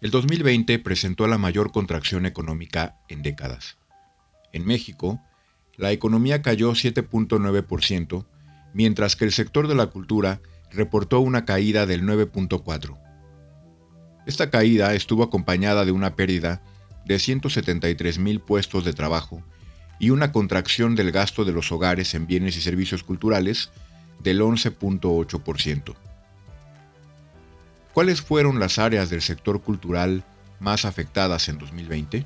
El 2020 presentó la mayor contracción económica en décadas. En México, la economía cayó 7.9%, mientras que el sector de la cultura reportó una caída del 9.4%. Esta caída estuvo acompañada de una pérdida de 173 mil puestos de trabajo y una contracción del gasto de los hogares en bienes y servicios culturales del 11.8%. ¿Cuáles fueron las áreas del sector cultural más afectadas en 2020?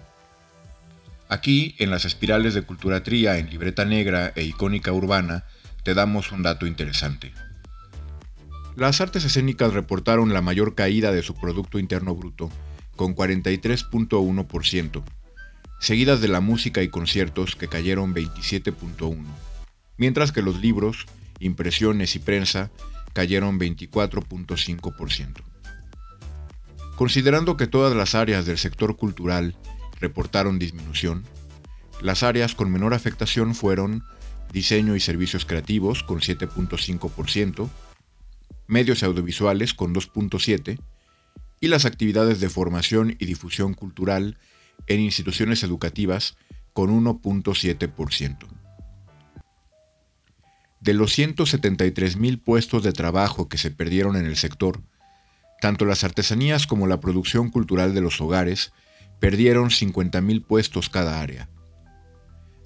Aquí, en las espirales de Cultura Tría en Libreta Negra e Icónica Urbana, te damos un dato interesante. Las artes escénicas reportaron la mayor caída de su Producto Interno Bruto, con 43.1%, seguidas de la música y conciertos que cayeron 27.1%, mientras que los libros, impresiones y prensa cayeron 24.5%. Considerando que todas las áreas del sector cultural reportaron disminución, las áreas con menor afectación fueron diseño y servicios creativos con 7.5%, medios audiovisuales con 2.7% y las actividades de formación y difusión cultural en instituciones educativas con 1.7%. De los 173.000 puestos de trabajo que se perdieron en el sector, tanto las artesanías como la producción cultural de los hogares perdieron 50.000 puestos cada área.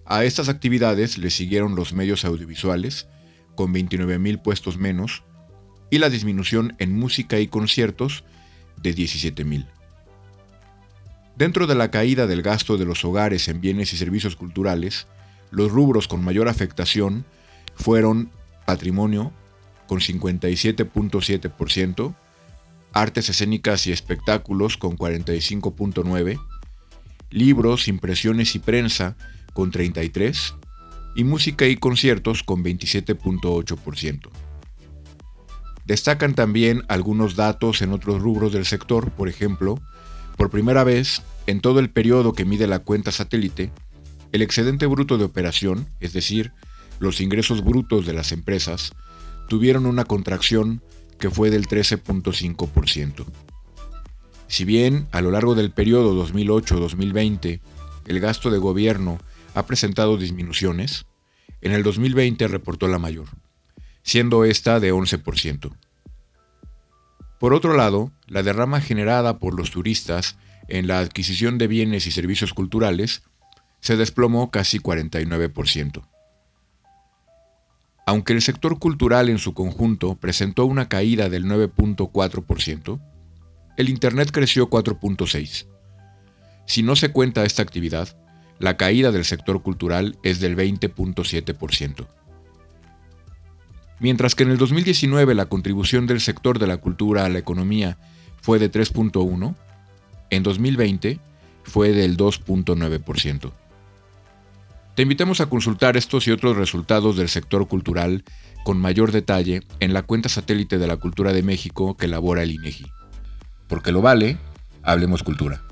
A estas actividades le siguieron los medios audiovisuales, con 29.000 puestos menos, y la disminución en música y conciertos de 17.000. Dentro de la caída del gasto de los hogares en bienes y servicios culturales, los rubros con mayor afectación fueron patrimonio, con 57.7%, artes escénicas y espectáculos con 45.9%, libros, impresiones y prensa con 33% y música y conciertos con 27.8%. Destacan también algunos datos en otros rubros del sector, por ejemplo, por primera vez, en todo el periodo que mide la cuenta satélite, el excedente bruto de operación, es decir, los ingresos brutos de las empresas, tuvieron una contracción que fue del 13.5%. Si bien a lo largo del periodo 2008-2020 el gasto de gobierno ha presentado disminuciones, en el 2020 reportó la mayor, siendo esta de 11%. Por otro lado, la derrama generada por los turistas en la adquisición de bienes y servicios culturales se desplomó casi 49%. Aunque el sector cultural en su conjunto presentó una caída del 9.4%, el Internet creció 4.6%. Si no se cuenta esta actividad, la caída del sector cultural es del 20.7%. Mientras que en el 2019 la contribución del sector de la cultura a la economía fue de 3.1%, en 2020 fue del 2.9%. Te invitamos a consultar estos y otros resultados del sector cultural con mayor detalle en la cuenta satélite de la Cultura de México que elabora el INEGI. Porque lo vale, hablemos cultura.